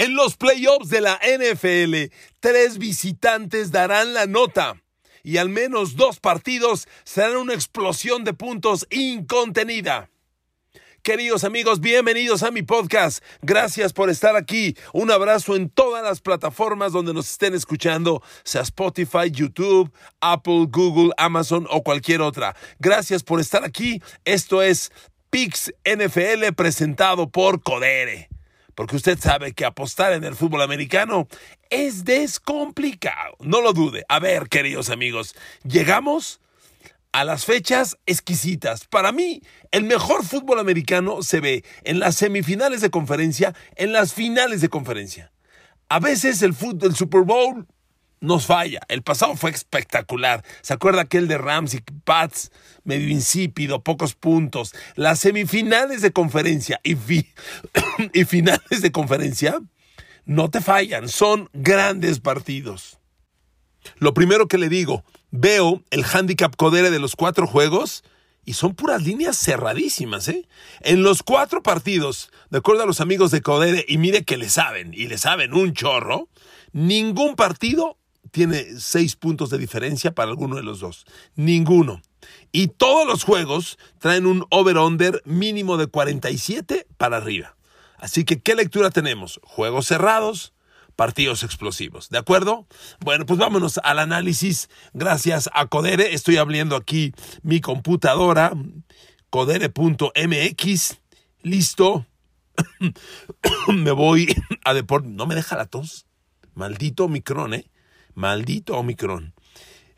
En los playoffs de la NFL, tres visitantes darán la nota y al menos dos partidos serán una explosión de puntos incontenida. Queridos amigos, bienvenidos a mi podcast. Gracias por estar aquí. Un abrazo en todas las plataformas donde nos estén escuchando, sea Spotify, YouTube, Apple, Google, Amazon o cualquier otra. Gracias por estar aquí. Esto es Pix NFL presentado por Codere. Porque usted sabe que apostar en el fútbol americano es descomplicado. No lo dude. A ver, queridos amigos, llegamos a las fechas exquisitas. Para mí, el mejor fútbol americano se ve en las semifinales de conferencia, en las finales de conferencia. A veces el, fútbol, el Super Bowl nos falla. El pasado fue espectacular. ¿Se acuerda aquel de Rams y Pats? Medio insípido, pocos puntos. Las semifinales de conferencia y, y finales de conferencia no te fallan. Son grandes partidos. Lo primero que le digo, veo el handicap codere de los cuatro juegos y son puras líneas cerradísimas, ¿eh? En los cuatro partidos, de acuerdo a los amigos de Codere, y mire que le saben, y le saben un chorro, ningún partido tiene seis puntos de diferencia para alguno de los dos. Ninguno. Y todos los juegos traen un over-under mínimo de 47 para arriba. Así que, ¿qué lectura tenemos? Juegos cerrados, partidos explosivos. ¿De acuerdo? Bueno, pues vámonos al análisis. Gracias a Codere. Estoy abriendo aquí mi computadora. Codere.mx. Listo. me voy a deporte. No me deja la tos. Maldito Omicron, ¿eh? Maldito Omicron.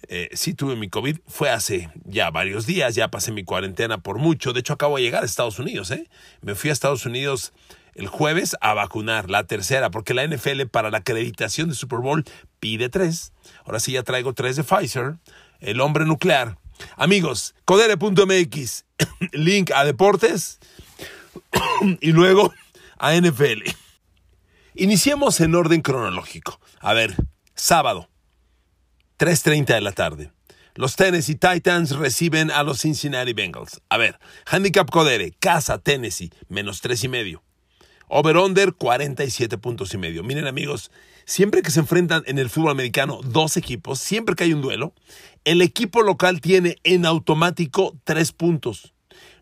Eh, sí tuve mi COVID, fue hace ya varios días, ya pasé mi cuarentena por mucho. De hecho, acabo de llegar a Estados Unidos, ¿eh? Me fui a Estados Unidos el jueves a vacunar, la tercera, porque la NFL para la acreditación de Super Bowl pide tres. Ahora sí ya traigo tres de Pfizer, el hombre nuclear. Amigos, codere.mx, link a deportes y luego a NFL. Iniciemos en orden cronológico. A ver, sábado, 3.30 de la tarde. Los Tennessee Titans reciben a los Cincinnati Bengals. A ver, handicap Codere, casa Tennessee, menos tres y medio. Over-under 47 puntos y medio. Miren amigos, siempre que se enfrentan en el fútbol americano dos equipos, siempre que hay un duelo, el equipo local tiene en automático tres puntos.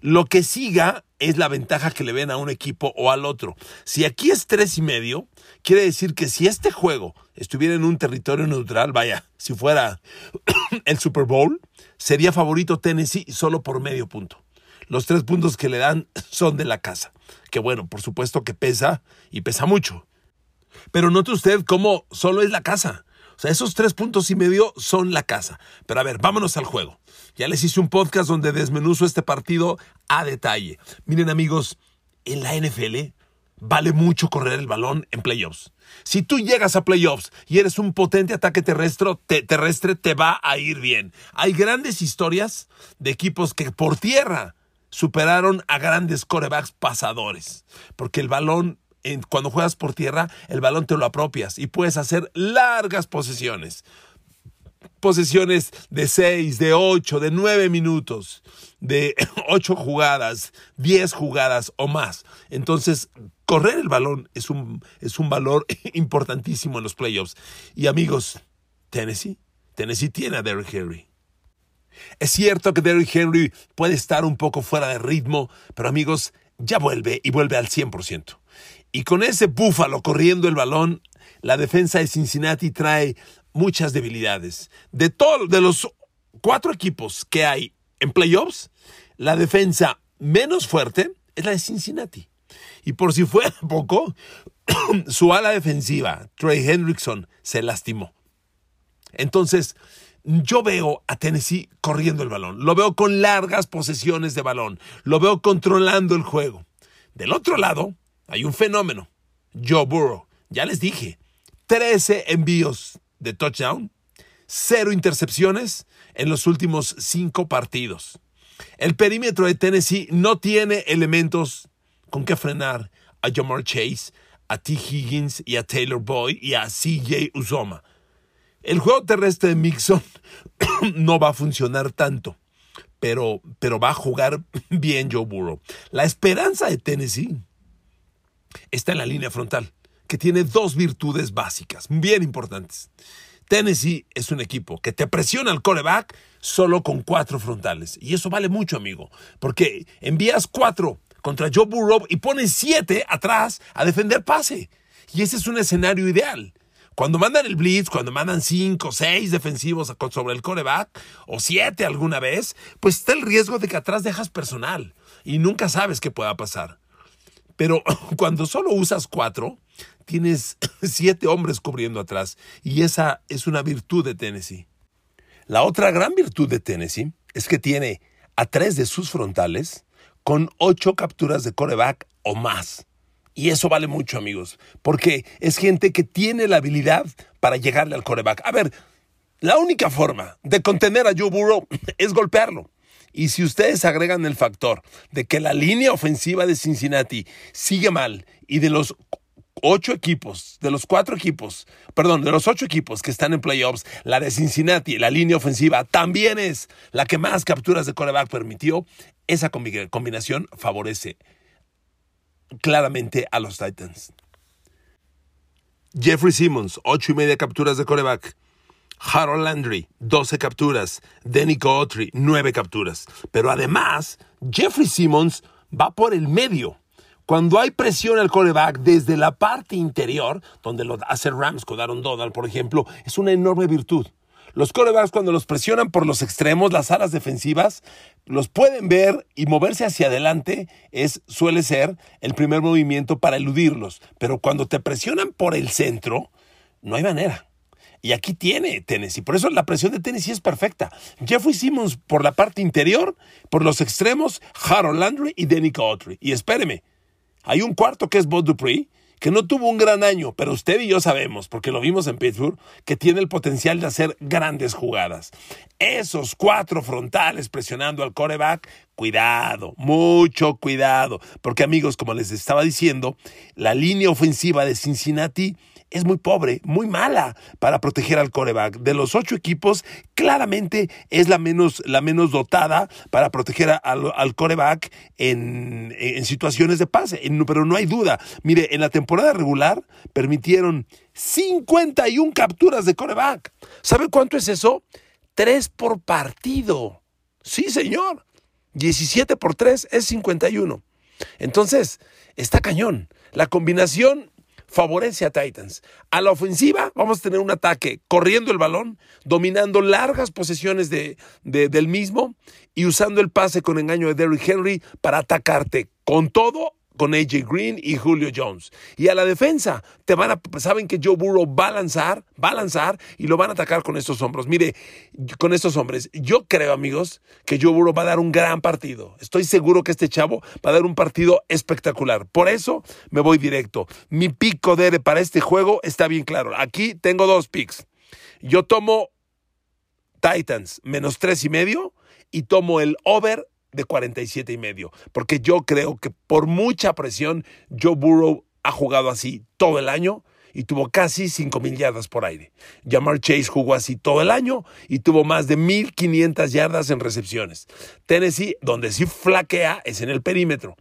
Lo que siga es la ventaja que le ven a un equipo o al otro. Si aquí es tres y medio, quiere decir que si este juego estuviera en un territorio neutral, vaya, si fuera el Super Bowl, sería favorito Tennessee solo por medio punto. Los tres puntos que le dan son de la casa. Que bueno, por supuesto que pesa y pesa mucho. Pero note usted cómo solo es la casa. O sea, esos tres puntos y medio son la casa. Pero a ver, vámonos al juego. Ya les hice un podcast donde desmenuzo este partido a detalle. Miren amigos, en la NFL vale mucho correr el balón en playoffs. Si tú llegas a playoffs y eres un potente ataque terrestre, te, terrestre, te va a ir bien. Hay grandes historias de equipos que por tierra superaron a grandes corebacks pasadores, porque el balón, cuando juegas por tierra, el balón te lo apropias y puedes hacer largas posesiones. Posesiones de 6, de 8, de 9 minutos, de 8 jugadas, 10 jugadas o más. Entonces, correr el balón es un, es un valor importantísimo en los playoffs. Y amigos, Tennessee, Tennessee tiene a Derrick Henry. Es cierto que Derrick Henry puede estar un poco fuera de ritmo, pero amigos, ya vuelve y vuelve al 100%. Y con ese búfalo corriendo el balón, la defensa de Cincinnati trae muchas debilidades. De todos de los cuatro equipos que hay en playoffs, la defensa menos fuerte es la de Cincinnati. Y por si fuera poco, su ala defensiva, Trey Hendrickson, se lastimó. Entonces, yo veo a Tennessee corriendo el balón, lo veo con largas posesiones de balón, lo veo controlando el juego. Del otro lado, hay un fenómeno. Joe Burrow, ya les dije, 13 envíos de touchdown, cero intercepciones en los últimos cinco partidos. El perímetro de Tennessee no tiene elementos con que frenar a Jamar Chase, a T. Higgins y a Taylor Boyd y a CJ Uzoma. El juego terrestre de Mixon no va a funcionar tanto, pero, pero va a jugar bien Joe Burrow. La esperanza de Tennessee está en la línea frontal, que tiene dos virtudes básicas, bien importantes. Tennessee es un equipo que te presiona al coreback solo con cuatro frontales. Y eso vale mucho, amigo, porque envías cuatro contra Joe Burrow y pones siete atrás a defender pase. Y ese es un escenario ideal. Cuando mandan el blitz, cuando mandan cinco, seis defensivos sobre el coreback, o siete alguna vez, pues está el riesgo de que atrás dejas personal y nunca sabes qué pueda pasar. Pero cuando solo usas cuatro, tienes siete hombres cubriendo atrás y esa es una virtud de Tennessee. La otra gran virtud de Tennessee es que tiene a tres de sus frontales con ocho capturas de coreback o más. Y eso vale mucho, amigos, porque es gente que tiene la habilidad para llegarle al coreback. A ver, la única forma de contener a Joe Burrow es golpearlo. Y si ustedes agregan el factor de que la línea ofensiva de Cincinnati sigue mal y de los ocho equipos, de los cuatro equipos, perdón, de los ocho equipos que están en playoffs, la de Cincinnati, la línea ofensiva, también es la que más capturas de coreback permitió. Esa combinación favorece claramente a los Titans. Jeffrey Simmons, ocho y media capturas de coreback. Harold Landry, 12 capturas. Danny Autry, 9 capturas. Pero además, Jeffrey Simmons va por el medio. Cuando hay presión al coreback desde la parte interior, donde lo hace Rams con Aaron Donald, por ejemplo, es una enorme virtud. Los corebacks cuando los presionan por los extremos, las alas defensivas, los pueden ver y moverse hacia adelante es, suele ser el primer movimiento para eludirlos. Pero cuando te presionan por el centro, no hay manera. Y aquí tiene Tennessee. Por eso la presión de Tennessee es perfecta. Jeffrey Simmons por la parte interior, por los extremos, Harold Landry y Danny Autry. Y espéreme, hay un cuarto que es Bob Dupree, que no tuvo un gran año, pero usted y yo sabemos, porque lo vimos en Pittsburgh, que tiene el potencial de hacer grandes jugadas. Esos cuatro frontales presionando al coreback, cuidado, mucho cuidado, porque amigos, como les estaba diciendo, la línea ofensiva de Cincinnati es muy pobre, muy mala para proteger al coreback. De los ocho equipos, claramente es la menos, la menos dotada para proteger al, coreback en, en, situaciones de pase. pero no hay duda. Mire, en la temporada regular permitieron 51 capturas de coreback. ¿Sabe cuánto es eso? Tres por partido. Sí, señor. 17 por 3 es 51. Entonces, está cañón. La combinación favorece a Titans. A la ofensiva vamos a tener un ataque corriendo el balón, dominando largas posesiones de, del mismo y usando el pase con engaño de Derrick Henry para atacarte con todo con AJ Green y Julio Jones. Y a la defensa, te van a, saben que Joe Burrow va a lanzar, va a lanzar y lo van a atacar con estos hombros. Mire, con estos hombres, yo creo, amigos, que Joe Burrow va a dar un gran partido. Estoy seguro que este chavo va a dar un partido espectacular. Por eso me voy directo. Mi pico de para este juego está bien claro. Aquí tengo dos picks. Yo tomo Titans menos tres y medio y tomo el over de 47 y medio, porque yo creo que por mucha presión Joe Burrow ha jugado así todo el año y tuvo casi 5 mil yardas por aire. Jamar Chase jugó así todo el año y tuvo más de 1.500 yardas en recepciones. Tennessee, donde sí flaquea, es en el perímetro.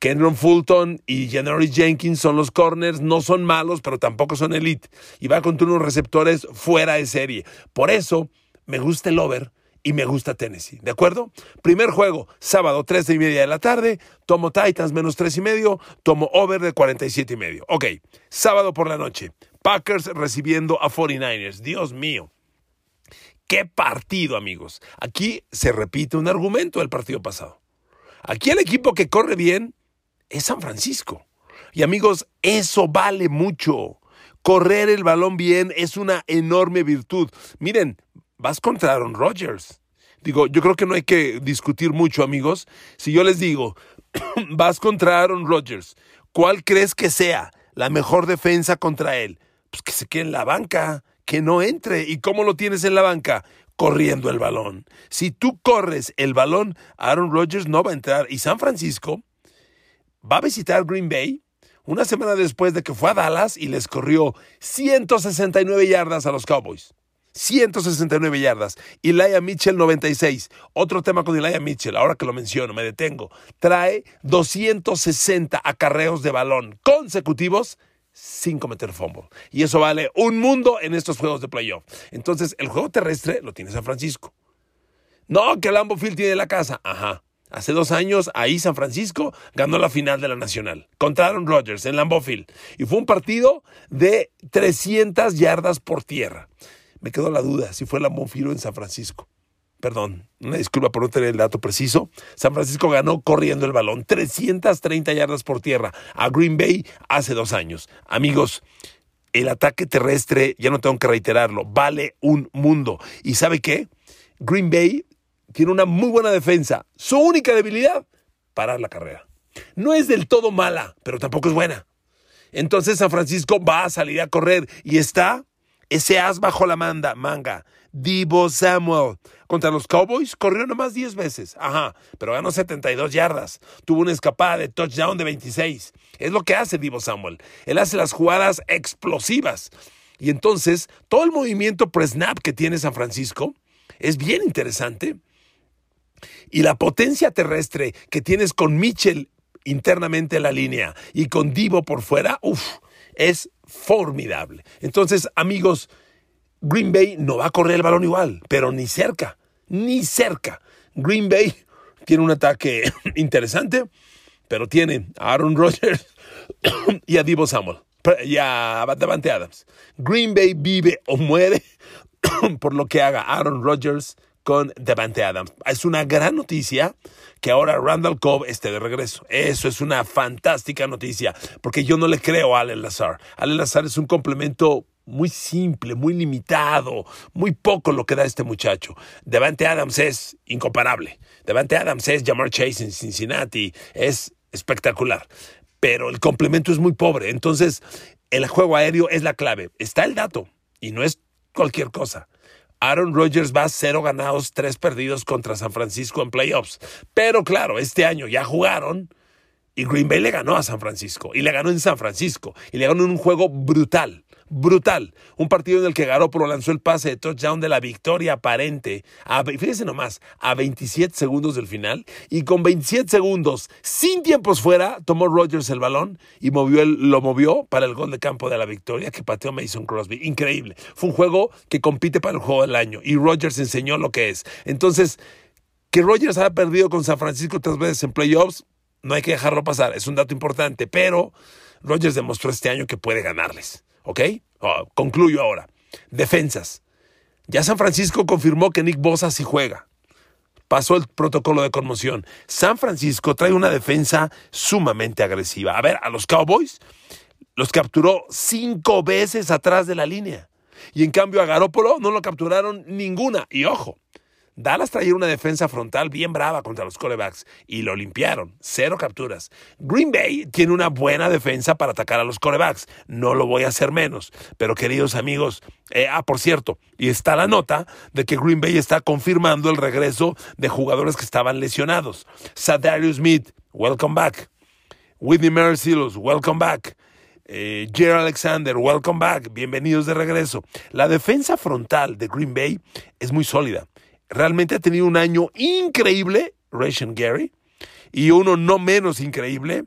Kendron Fulton y Janoris Jenkins son los corners, no son malos, pero tampoco son elite. Y va contra unos receptores fuera de serie. Por eso me gusta el over y me gusta Tennessee. ¿De acuerdo? Primer juego, sábado, 3 y media de la tarde. Tomo Titans menos 3 y medio. Tomo over de 47 y medio. Ok, sábado por la noche. Packers recibiendo a 49ers. Dios mío. Qué partido, amigos. Aquí se repite un argumento del partido pasado. Aquí el equipo que corre bien es San Francisco. Y amigos, eso vale mucho. Correr el balón bien es una enorme virtud. Miren, vas contra Aaron Rodgers. Digo, yo creo que no hay que discutir mucho, amigos. Si yo les digo, vas contra Aaron Rodgers, ¿cuál crees que sea la mejor defensa contra él? Pues que se quede en la banca, que no entre. ¿Y cómo lo tienes en la banca? Corriendo el balón. Si tú corres el balón, Aaron Rodgers no va a entrar. Y San Francisco va a visitar Green Bay una semana después de que fue a Dallas y les corrió 169 yardas a los Cowboys. 169 yardas. Elijah Mitchell 96. Otro tema con Elijah Mitchell, ahora que lo menciono, me detengo. Trae 260 acarreos de balón consecutivos sin cometer fumble. Y eso vale un mundo en estos juegos de playoff. Entonces, el juego terrestre lo tiene San Francisco. No, que Lambo Field tiene la casa. Ajá. Hace dos años, ahí San Francisco ganó la final de la Nacional contra Aaron Rodgers en Lambeau Field. Y fue un partido de 300 yardas por tierra. Me quedó la duda si fue Lambeau Field o en San Francisco. Perdón, una disculpa por no tener el dato preciso. San Francisco ganó corriendo el balón, 330 yardas por tierra a Green Bay hace dos años. Amigos, el ataque terrestre, ya no tengo que reiterarlo, vale un mundo. ¿Y sabe qué? Green Bay tiene una muy buena defensa. Su única debilidad, parar la carrera. No es del todo mala, pero tampoco es buena. Entonces San Francisco va a salir a correr y está ese as bajo la manda, manga. Divo Samuel. Contra los Cowboys corrió nomás 10 veces. Ajá, pero ganó 72 yardas. Tuvo una escapada de touchdown de 26. Es lo que hace Divo Samuel. Él hace las jugadas explosivas. Y entonces, todo el movimiento pre-snap que tiene San Francisco es bien interesante y la potencia terrestre que tienes con Mitchell internamente en la línea y con Divo por fuera, uff, es formidable. Entonces, amigos, Green Bay no va a correr el balón igual, pero ni cerca, ni cerca. Green Bay tiene un ataque interesante, pero tiene a Aaron Rodgers y a Divo Samuel y a Davante Adams. Green Bay vive o muere por lo que haga Aaron Rodgers con Devante Adams. Es una gran noticia que ahora Randall Cobb esté de regreso. Eso es una fantástica noticia, porque yo no le creo a Allen Lazar. Allen Lazar es un complemento muy simple, muy limitado, muy poco lo que da este muchacho. Devante Adams es incomparable. Devante Adams es Jamar Chase en Cincinnati, es espectacular. Pero el complemento es muy pobre. Entonces, el juego aéreo es la clave. Está el dato y no es cualquier cosa. Aaron Rodgers va a cero ganados, tres perdidos contra San Francisco en playoffs. Pero claro, este año ya jugaron y Green Bay le ganó a San Francisco y le ganó en San Francisco y le ganó en un juego brutal brutal. Un partido en el que Garoppolo lanzó el pase de touchdown de la victoria aparente, a, fíjense nomás, a 27 segundos del final, y con 27 segundos, sin tiempos fuera, tomó Rodgers el balón y movió lo movió para el gol de campo de la victoria que pateó Mason Crosby. Increíble. Fue un juego que compite para el juego del año y Rodgers enseñó lo que es. Entonces, que Rodgers haya perdido con San Francisco tres veces en playoffs, no hay que dejarlo pasar, es un dato importante, pero Rodgers demostró este año que puede ganarles. ¿Ok? Oh, concluyo ahora. Defensas. Ya San Francisco confirmó que Nick Bosa sí juega. Pasó el protocolo de conmoción. San Francisco trae una defensa sumamente agresiva. A ver, a los Cowboys los capturó cinco veces atrás de la línea. Y en cambio a Garópolo no lo capturaron ninguna. Y ojo, Dallas traía una defensa frontal bien brava contra los corebacks y lo limpiaron. Cero capturas. Green Bay tiene una buena defensa para atacar a los corebacks. No lo voy a hacer menos. Pero queridos amigos, eh, ah, por cierto, y está la nota de que Green Bay está confirmando el regreso de jugadores que estaban lesionados. Sadarius Smith, welcome back. Whitney Mercilus, welcome back. Eh, Jerry Alexander, welcome back. Bienvenidos de regreso. La defensa frontal de Green Bay es muy sólida realmente ha tenido un año increíble, Ration Gary, y uno no menos increíble,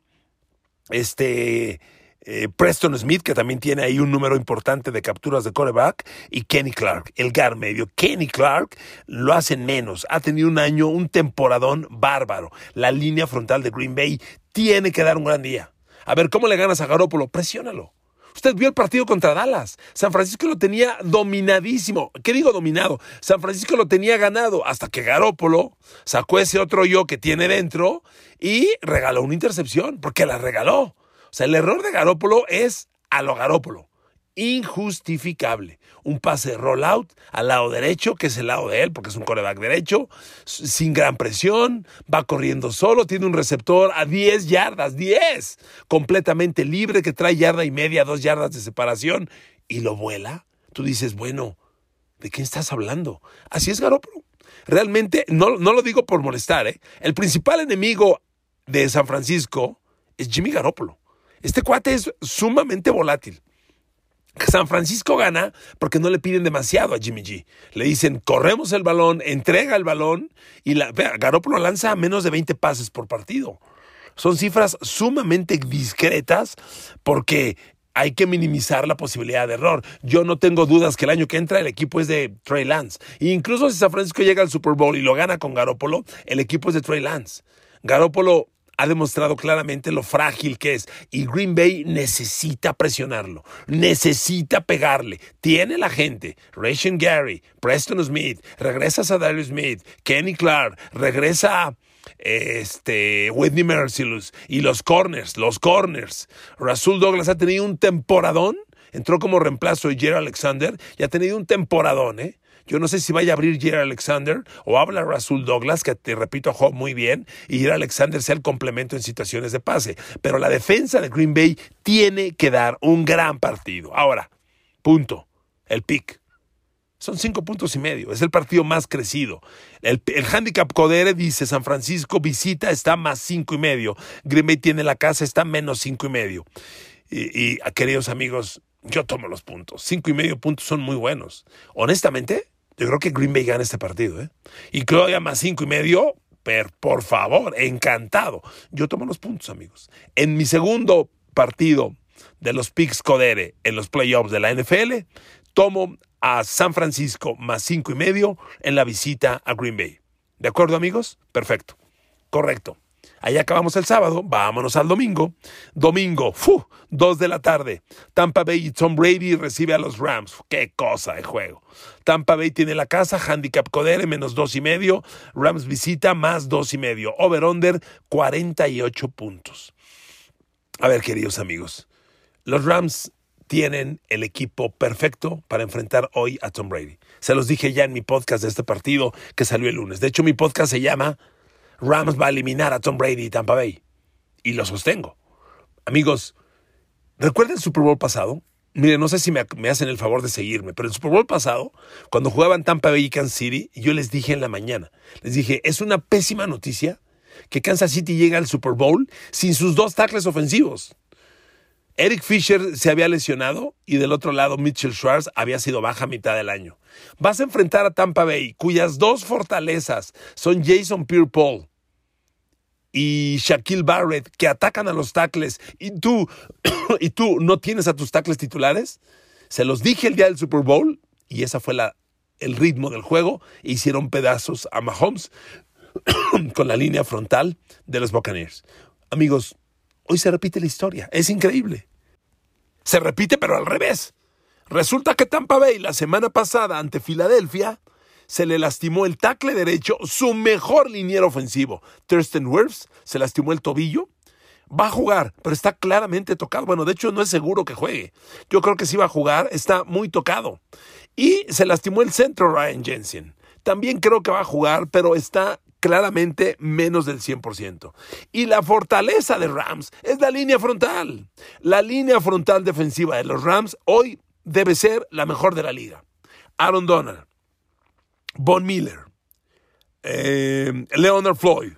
este eh, Preston Smith, que también tiene ahí un número importante de capturas de coreback, y Kenny Clark, el gar medio. Kenny Clark lo hace menos, ha tenido un año, un temporadón bárbaro. La línea frontal de Green Bay tiene que dar un gran día. A ver, ¿cómo le ganas a Garoppolo? Presiónalo. Usted vio el partido contra Dallas. San Francisco lo tenía dominadísimo. ¿Qué digo dominado? San Francisco lo tenía ganado hasta que Garópolo sacó ese otro yo que tiene dentro y regaló una intercepción, porque la regaló. O sea, el error de Garópolo es a lo Garópolo injustificable. Un pase rollout al lado derecho, que es el lado de él, porque es un coreback derecho, sin gran presión, va corriendo solo, tiene un receptor a 10 yardas, 10, completamente libre, que trae yarda y media, dos yardas de separación, y lo vuela. Tú dices, bueno, ¿de qué estás hablando? Así es Garoppolo. Realmente, no, no lo digo por molestar, ¿eh? el principal enemigo de San Francisco es Jimmy Garoppolo. Este cuate es sumamente volátil. San Francisco gana porque no le piden demasiado a Jimmy G. Le dicen, corremos el balón, entrega el balón y la, Garoppolo lanza menos de 20 pases por partido. Son cifras sumamente discretas porque hay que minimizar la posibilidad de error. Yo no tengo dudas que el año que entra el equipo es de Trey Lance. E incluso si San Francisco llega al Super Bowl y lo gana con Garoppolo, el equipo es de Trey Lance. Garoppolo ha demostrado claramente lo frágil que es y Green Bay necesita presionarlo, necesita pegarle. Tiene la gente, Rachel Gary, Preston Smith, regresa a Darius Smith, Kenny Clark, regresa este, Whitney Merciless y los corners, los corners. Rasul Douglas ha tenido un temporadón, entró como reemplazo de Jerry Alexander y ha tenido un temporadón, ¿eh? Yo no sé si vaya a abrir Jerry Alexander o habla Rasul Douglas, que te repito, jugó muy bien, y Jerry Alexander sea el complemento en situaciones de pase. Pero la defensa de Green Bay tiene que dar un gran partido. Ahora, punto. El pick. Son cinco puntos y medio. Es el partido más crecido. El, handicap Codere dice San Francisco visita está más cinco y medio. Green Bay tiene la casa, está menos cinco y medio. Y queridos amigos, yo tomo los puntos. Cinco y medio puntos son muy buenos. Honestamente, yo creo que Green Bay gana este partido. ¿eh? Y Claudia más cinco y medio, per, por favor, encantado. Yo tomo los puntos, amigos. En mi segundo partido de los Picks Codere en los playoffs de la NFL, tomo a San Francisco más cinco y medio en la visita a Green Bay. ¿De acuerdo, amigos? Perfecto. Correcto. Ahí acabamos el sábado, vámonos al domingo. Domingo, ¡fu! dos de la tarde. Tampa Bay y Tom Brady recibe a los Rams. ¡Qué cosa de juego! Tampa Bay tiene la casa, handicap Codere menos dos y medio. Rams visita más dos y medio. Over-under 48 puntos. A ver, queridos amigos, los Rams tienen el equipo perfecto para enfrentar hoy a Tom Brady. Se los dije ya en mi podcast de este partido que salió el lunes. De hecho, mi podcast se llama Rams va a eliminar a Tom Brady y Tampa Bay. Y lo sostengo. Amigos, ¿recuerdan el Super Bowl pasado? Miren, no sé si me, hacen el favor de seguirme, pero el Super Bowl pasado, cuando jugaban Tampa Bay y Kansas City, yo les dije en la mañana, les dije, es una pésima noticia que Kansas City llegue al Super Bowl sin sus dos tackles ofensivos. Eric Fisher se había lesionado y del otro lado Mitchell Schwartz había sido baja a mitad del año. Vas a enfrentar a Tampa Bay, cuyas dos fortalezas son Jason Pierre-Paul y Shaquille Barrett, que atacan a los tackles, y tú, y tú no tienes a tus tackles titulares. Se los dije el día del Super Bowl y esa fue la, el ritmo del juego. Hicieron pedazos a Mahomes con la línea frontal de los Buccaneers. Amigos, Hoy se repite la historia. Es increíble. Se repite, pero al revés. Resulta que Tampa Bay la semana pasada ante Filadelfia se le lastimó el tackle derecho, su mejor liniero ofensivo. Thurston Wirfs se lastimó el tobillo. Va a jugar, pero está claramente tocado. Bueno, de hecho no es seguro que juegue. Yo creo que sí va a jugar, está muy tocado. Y se lastimó el centro Ryan Jensen. También creo que va a jugar, pero está claramente menos del 100%. Y la fortaleza de Rams es la línea frontal. La línea frontal defensiva de los Rams hoy debe ser la mejor de la liga. Aaron Donald, Von Miller, eh, Leonard Floyd.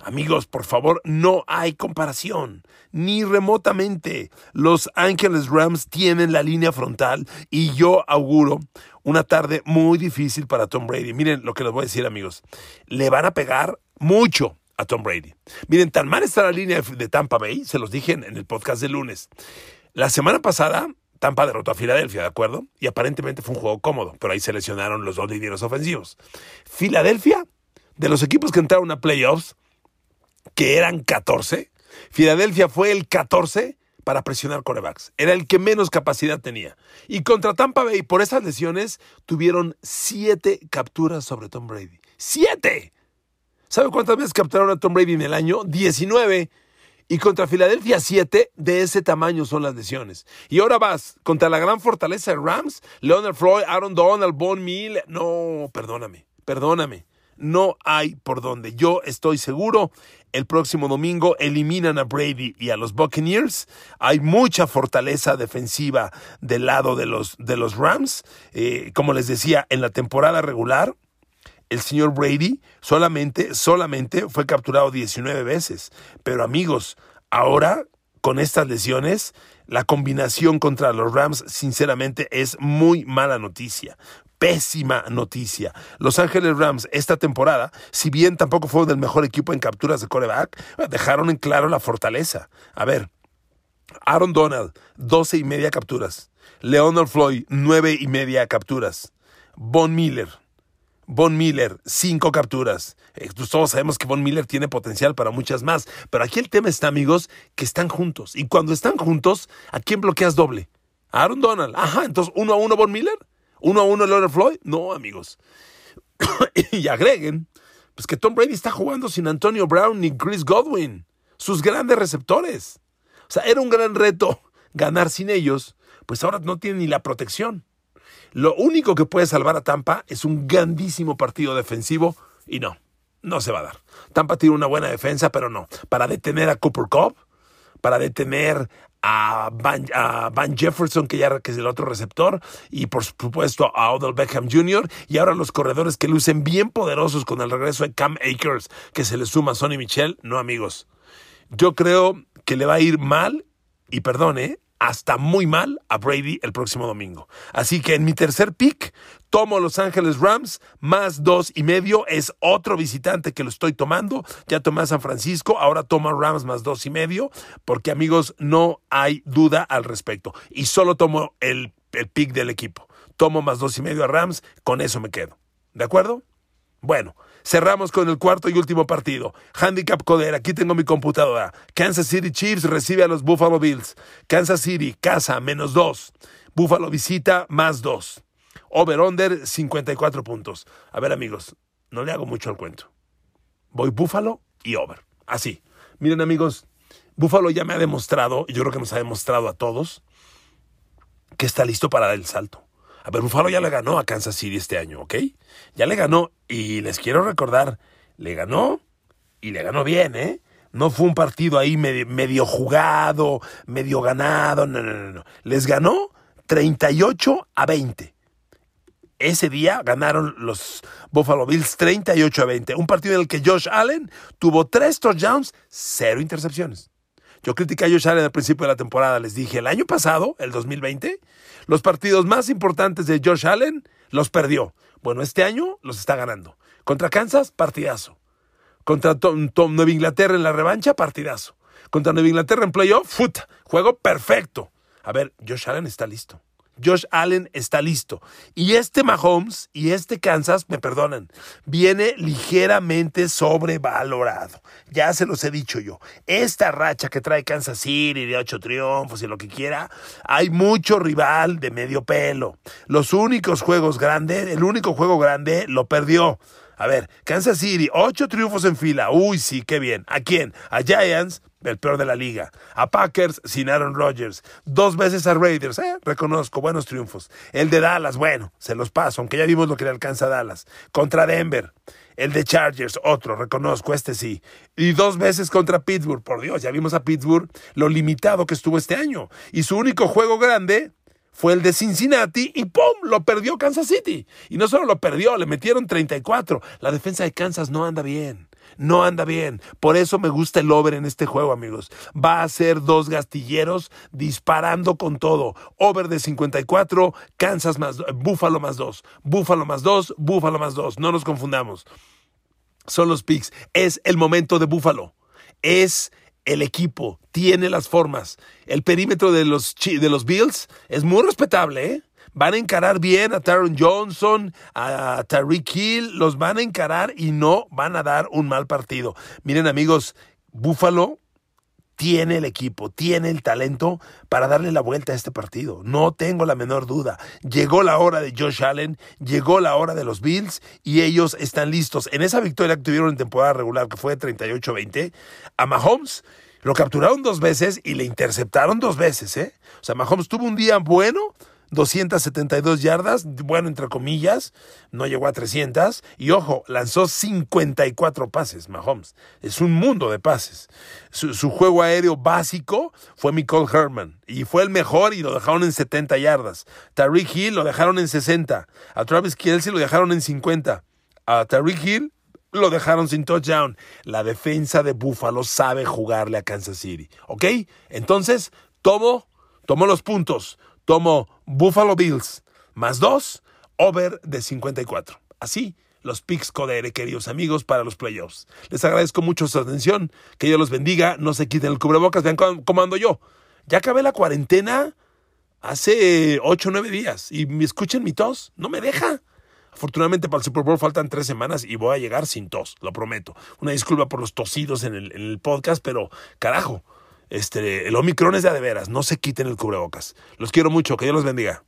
Amigos, por favor, no hay comparación, ni remotamente. Los Ángeles Rams tienen la línea frontal y yo auguro una tarde muy difícil para Tom Brady. Miren lo que les voy a decir, amigos. Le van a pegar mucho a Tom Brady. Miren, tan mal está la línea de Tampa Bay, se los dije en el podcast de lunes. La semana pasada, Tampa derrotó a Filadelfia, ¿de acuerdo? Y aparentemente fue un juego cómodo, pero ahí se lesionaron los dos linieros ofensivos. Filadelfia, de los equipos que entraron a playoffs, que eran 14, Filadelfia fue el 14 para presionar corebacks. Era el que menos capacidad tenía. Y contra Tampa Bay, por esas lesiones, tuvieron siete capturas sobre Tom Brady. ¡Siete! ¿Sabe cuántas veces capturaron a Tom Brady en el año? 19. Y contra Filadelfia, siete. De ese tamaño son las lesiones. Y ahora vas contra la gran fortaleza de Rams, Leonard Floyd, Aaron Donald, Von Mill. No, perdóname, perdóname. No hay por dónde. Yo estoy seguro el próximo domingo eliminan a Brady y a los Buccaneers. Hay mucha fortaleza defensiva del lado de los, de los Rams. Eh, como les decía, en la temporada regular, el señor Brady solamente, solamente fue capturado 19 veces. Pero amigos, ahora con estas lesiones, la combinación contra los Rams, sinceramente, es muy mala noticia pésima noticia. Los Ángeles Rams esta temporada, si bien tampoco fueron el mejor equipo en capturas de coreback, dejaron en claro la fortaleza. A ver, Aaron Donald, 12 y media capturas. Leonard Floyd, 9 y media capturas. Von Miller, Von Miller, 5 capturas. Eh, pues todos sabemos que Von Miller tiene potencial para muchas más. Pero aquí el tema está, amigos, que están juntos. Y cuando están juntos, ¿a quién bloqueas doble? A Aaron Donald. Ajá, entonces, ¿uno a uno Von Miller? ¿Uno a uno Leonard Floyd? No, amigos. y agreguen, pues que Tom Brady está jugando sin Antonio Brown ni Chris Godwin, sus grandes receptores. O sea, era un gran reto ganar sin ellos, pues ahora no tienen ni la protección. Lo único que puede salvar a Tampa es un grandísimo partido defensivo y no, no se va a dar. Tampa tiene una buena defensa, pero no. Para detener a Cooper Cobb, para detener a Van, Jefferson, que ya que es el otro receptor, y por supuesto a Odell Beckham Jr., y ahora los corredores que lucen bien poderosos con el regreso de Cam Akers, que se le suma a Sonny Michel. No, amigos. Yo creo que le va a ir mal, y perdone, hasta muy mal a Brady el próximo domingo. Así que en mi tercer pick tomo Los Ángeles Rams más dos y medio. Es otro visitante que lo estoy tomando. Ya tomé a San Francisco, ahora tomo Rams más dos y medio, porque amigos, no hay duda al respecto. Y solo tomo el, el pick del equipo. Tomo más dos y medio a Rams, con eso me quedo. ¿De acuerdo? Bueno, Cerramos con el cuarto y último partido. Handicap Coder, aquí tengo mi computadora. Kansas City Chiefs recibe a los Buffalo Bills. Kansas City, casa, menos dos. Buffalo visita, más dos. Over-under, 54 puntos. A ver, amigos, no le hago mucho al cuento. Voy Buffalo y over. Así. Miren, amigos, Buffalo ya me ha demostrado, y yo creo que nos ha demostrado a todos, que está listo para dar el salto. A ver, Buffalo ya le ganó a Kansas City este año, ¿ok? Ya le ganó y les quiero recordar, le ganó y le ganó bien, ¿eh? No fue un partido ahí medio, jugado, medio ganado, no, no, no, no. Les ganó 38 a 20. Ese día ganaron los Buffalo Bills 38 a 20. Un partido en el que Josh Allen tuvo tres touchdowns, cero intercepciones. Yo critiqué a Josh Allen al principio de la temporada. Les dije, el año pasado, el 2020, los partidos más importantes de Josh Allen los perdió. Bueno, este año los está ganando. Contra Kansas, partidazo. Contra Tom, Nueva Inglaterra en la revancha, partidazo. Contra Nueva Inglaterra en playoff, foot, juego perfecto. A ver, Josh Allen está listo. Josh Allen está listo. Y este Mahomes y este Kansas, me perdonan, viene ligeramente sobrevalorado. Ya se los he dicho yo. Esta racha que trae Kansas City de ocho triunfos y lo que quiera, hay mucho rival de medio pelo. Los únicos juegos grandes, el único juego grande lo perdió. A ver, Kansas City, ocho triunfos en fila. Uy, sí, qué bien. ¿A quién? A Giants, el peor de la liga. A Packers sin Aaron Rodgers. Dos veces a Raiders, eh, reconozco, buenos triunfos. El de Dallas, bueno, se los paso, aunque ya vimos lo que le alcanza a Dallas. Contra Denver. El de Chargers, otro, reconozco, este sí. Y dos veces contra Pittsburgh, por Dios, ya vimos a Pittsburgh lo limitado que estuvo este año. Y su único juego grande fue el de Cincinnati y ¡pum! lo perdió Kansas City. Y no solo lo perdió, le metieron 34. La defensa de Kansas no anda bien no anda bien. Por eso me gusta el over en este juego, amigos. Va a ser dos gastilleros disparando con todo. Over de 54, Kansas más, Búfalo más dos. Búfalo más dos, Búfalo más dos. No nos confundamos. Son los picks. Es el momento de Búfalo. Es el equipo. Tiene las formas. El perímetro de los, de los Bills es muy respetable, ¿eh? van a encarar bien a Taron Johnson, a Tariq Hill, los van a encarar y no van a dar un mal partido. Miren amigos, Buffalo tiene el equipo, tiene el talento para darle la vuelta a este partido. No tengo la menor duda. Llegó la hora de Josh Allen, llegó la hora de los Bills y ellos están listos. En esa victoria que tuvieron en temporada regular, que fue de 38-20, a Mahomes lo capturaron dos veces y le interceptaron dos veces. ¿eh? O sea, Mahomes tuvo un día bueno 272 yardas, bueno, entre comillas, no llegó a 300. Y ojo, lanzó 54 pases, Mahomes. Es un mundo de pases. Su, juego aéreo básico fue Nicole Herman. Y fue el mejor y lo dejaron en 70 yardas. Tariq Hill lo dejaron en 60. A Travis Kelsey lo dejaron en 50. A Tariq Hill lo dejaron sin touchdown. La defensa de Buffalo sabe jugarle a Kansas City. ¿Ok? Entonces, tomo, tomo los puntos tomo Buffalo Bills más 2, over de 54. Así, los picks Codere, queridos amigos, para los playoffs. Les agradezco mucho su atención, que Dios los bendiga, no se quiten el cubrebocas, vean cómo ando yo. Ya acabé la cuarentena hace 8 o 9 días y me escuchen mi tos, no me deja. Afortunadamente para el Super Bowl faltan tres semanas y voy a llegar sin tos, lo prometo. Una disculpa por los tosidos en el, en el podcast, pero carajo, este, el Omicron es de, de veras, no se quiten el cubrebocas. Los quiero mucho, que Dios los bendiga.